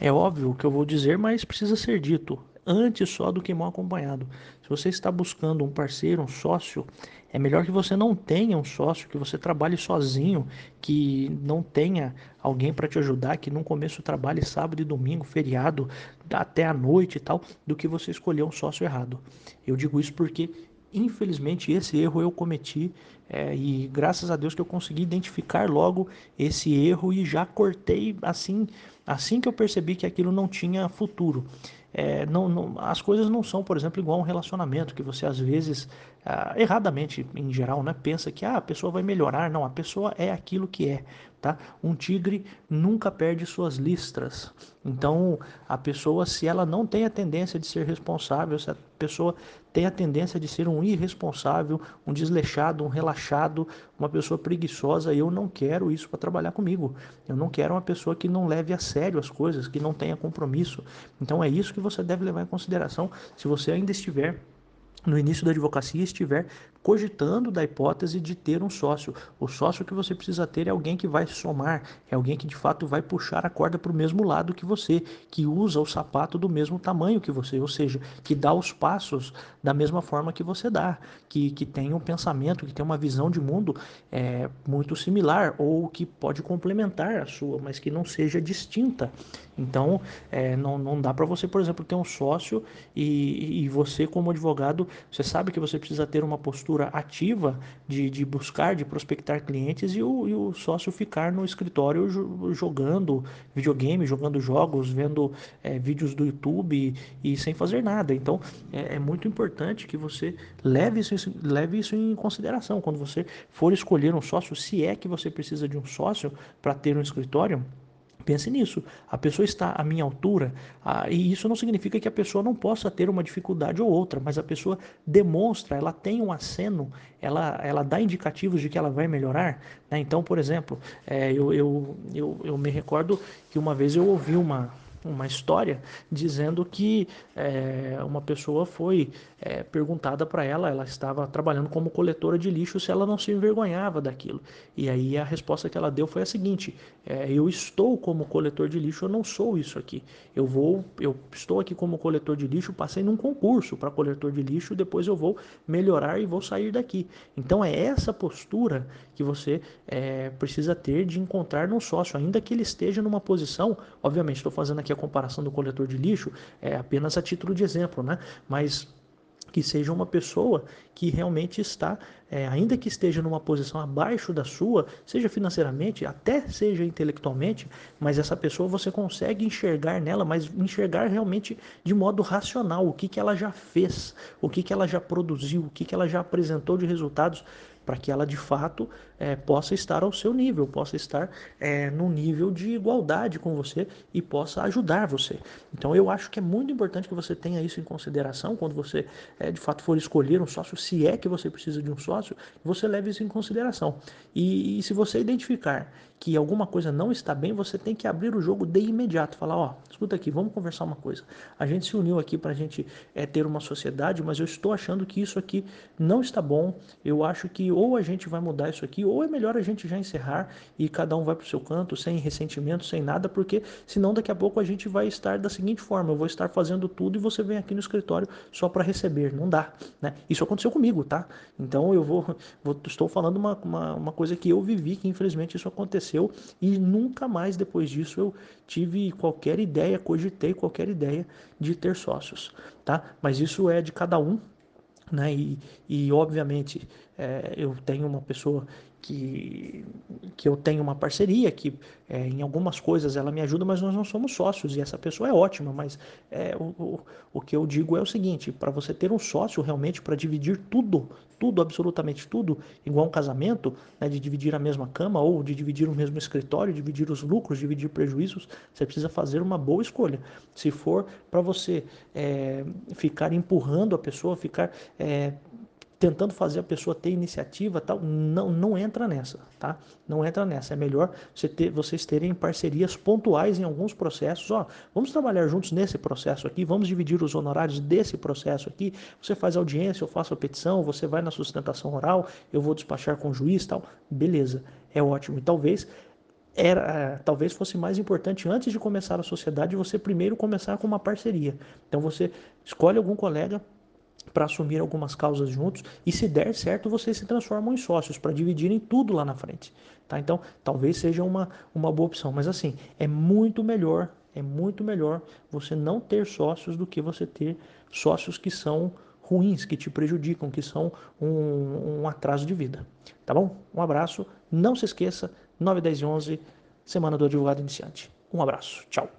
É óbvio o que eu vou dizer, mas precisa ser dito antes só do que mal acompanhado. Se você está buscando um parceiro, um sócio, é melhor que você não tenha um sócio, que você trabalhe sozinho, que não tenha alguém para te ajudar, que no começo trabalhe sábado e domingo, feriado, até a noite e tal, do que você escolher um sócio errado. Eu digo isso porque infelizmente esse erro eu cometi é, e graças a Deus que eu consegui identificar logo esse erro e já cortei assim assim que eu percebi que aquilo não tinha futuro é, não, não, as coisas não são, por exemplo, igual um relacionamento que você às vezes, ah, erradamente em geral, né, pensa que ah, a pessoa vai melhorar. Não, a pessoa é aquilo que é. Tá? Um tigre nunca perde suas listras. Então, a pessoa, se ela não tem a tendência de ser responsável, se a pessoa tem a tendência de ser um irresponsável, um desleixado, um relaxado, uma pessoa preguiçosa, eu não quero isso para trabalhar comigo. Eu não quero uma pessoa que não leve a sério as coisas, que não tenha compromisso. Então, é isso que você deve levar em consideração se você ainda estiver no início da advocacia estiver cogitando da hipótese de ter um sócio. O sócio que você precisa ter é alguém que vai somar, é alguém que de fato vai puxar a corda para o mesmo lado que você, que usa o sapato do mesmo tamanho que você, ou seja, que dá os passos da mesma forma que você dá, que, que tem um pensamento, que tem uma visão de mundo é, muito similar ou que pode complementar a sua, mas que não seja distinta. Então, é, não, não dá para você, por exemplo, ter um sócio e, e você, como advogado, você sabe que você precisa ter uma postura ativa de, de buscar, de prospectar clientes e o, e o sócio ficar no escritório jogando videogame, jogando jogos, vendo é, vídeos do YouTube e, e, sem fazer nada. Então é, é, muito importante que você leve isso, leve isso em consideração quando você for escolher um sócio, se é que você precisa de um sócio para ter um escritório Pense nisso. A pessoa está à minha altura, ah, e isso não significa que a pessoa não possa ter uma dificuldade ou outra, mas a pessoa demonstra, ela tem um aceno, ela, ela dá indicativos de que ela vai melhorar. Né? Então, por exemplo, é, eu, eu, eu, eu me recordo que uma vez eu ouvi uma uma história dizendo que é, uma pessoa foi é, perguntada para ela, ela estava trabalhando como coletora de lixo, se ela não se envergonhava daquilo. E aí a resposta que ela deu foi a seguinte: é, eu estou como coletor de lixo, eu não sou isso aqui. Eu vou, eu estou aqui como coletor de lixo, passei num concurso para coletor de lixo, depois eu vou melhorar e vou sair daqui. Então é essa postura que você é, precisa ter de encontrar no sócio, ainda que ele esteja numa posição, obviamente estou fazendo aqui a comparação do coletor de lixo, é apenas a título de exemplo, né? Mas que seja uma pessoa que realmente está, é, ainda que esteja numa posição abaixo da sua, seja financeiramente, até seja intelectualmente, mas essa pessoa você consegue enxergar nela, mas enxergar realmente de modo racional o que, que ela já fez, o que, que ela já produziu, o que, que ela já apresentou de resultados para que ela de fato é, possa estar ao seu nível, possa estar é, no nível de igualdade com você e possa ajudar você. Então eu acho que é muito importante que você tenha isso em consideração quando você é, de fato for escolher um sócio, se é que você precisa de um sócio, você leve isso em consideração. E, e se você identificar que alguma coisa não está bem, você tem que abrir o jogo de imediato, falar, ó, escuta aqui, vamos conversar uma coisa. A gente se uniu aqui para a gente é, ter uma sociedade, mas eu estou achando que isso aqui não está bom. Eu acho que ou a gente vai mudar isso aqui, ou é melhor a gente já encerrar e cada um vai para o seu canto, sem ressentimento, sem nada, porque senão daqui a pouco a gente vai estar da seguinte forma: eu vou estar fazendo tudo e você vem aqui no escritório só para receber. Não dá. Né? Isso aconteceu comigo, tá? Então eu vou, vou estou falando uma, uma, uma coisa que eu vivi, que infelizmente isso aconteceu e nunca mais depois disso eu tive qualquer ideia, cogitei qualquer ideia de ter sócios, tá? Mas isso é de cada um né? E, e obviamente é, eu tenho uma pessoa que, que eu tenho uma parceria, que é, em algumas coisas ela me ajuda, mas nós não somos sócios e essa pessoa é ótima. Mas é, o, o, o que eu digo é o seguinte: para você ter um sócio realmente para dividir tudo, tudo, absolutamente tudo, igual um casamento, né, de dividir a mesma cama ou de dividir o mesmo escritório, dividir os lucros, dividir prejuízos, você precisa fazer uma boa escolha. Se for para você é, ficar empurrando a pessoa, ficar é, tentando fazer a pessoa ter iniciativa tal, não, não entra nessa, tá? Não entra nessa. É melhor você ter, vocês terem parcerias pontuais em alguns processos. Ó, vamos trabalhar juntos nesse processo aqui, vamos dividir os honorários desse processo aqui. Você faz audiência, eu faço a petição, você vai na sustentação oral, eu vou despachar com o juiz tal. Beleza, é ótimo. E talvez era, é, talvez fosse mais importante antes de começar a sociedade você primeiro começar com uma parceria. Então você escolhe algum colega para assumir algumas causas juntos e se der certo vocês se transformam em sócios para dividirem tudo lá na frente, tá? Então talvez seja uma, uma boa opção, mas assim é muito melhor é muito melhor você não ter sócios do que você ter sócios que são ruins, que te prejudicam, que são um, um atraso de vida. Tá bom? Um abraço. Não se esqueça, 9, 10 e 11, Semana do Advogado Iniciante. Um abraço. Tchau.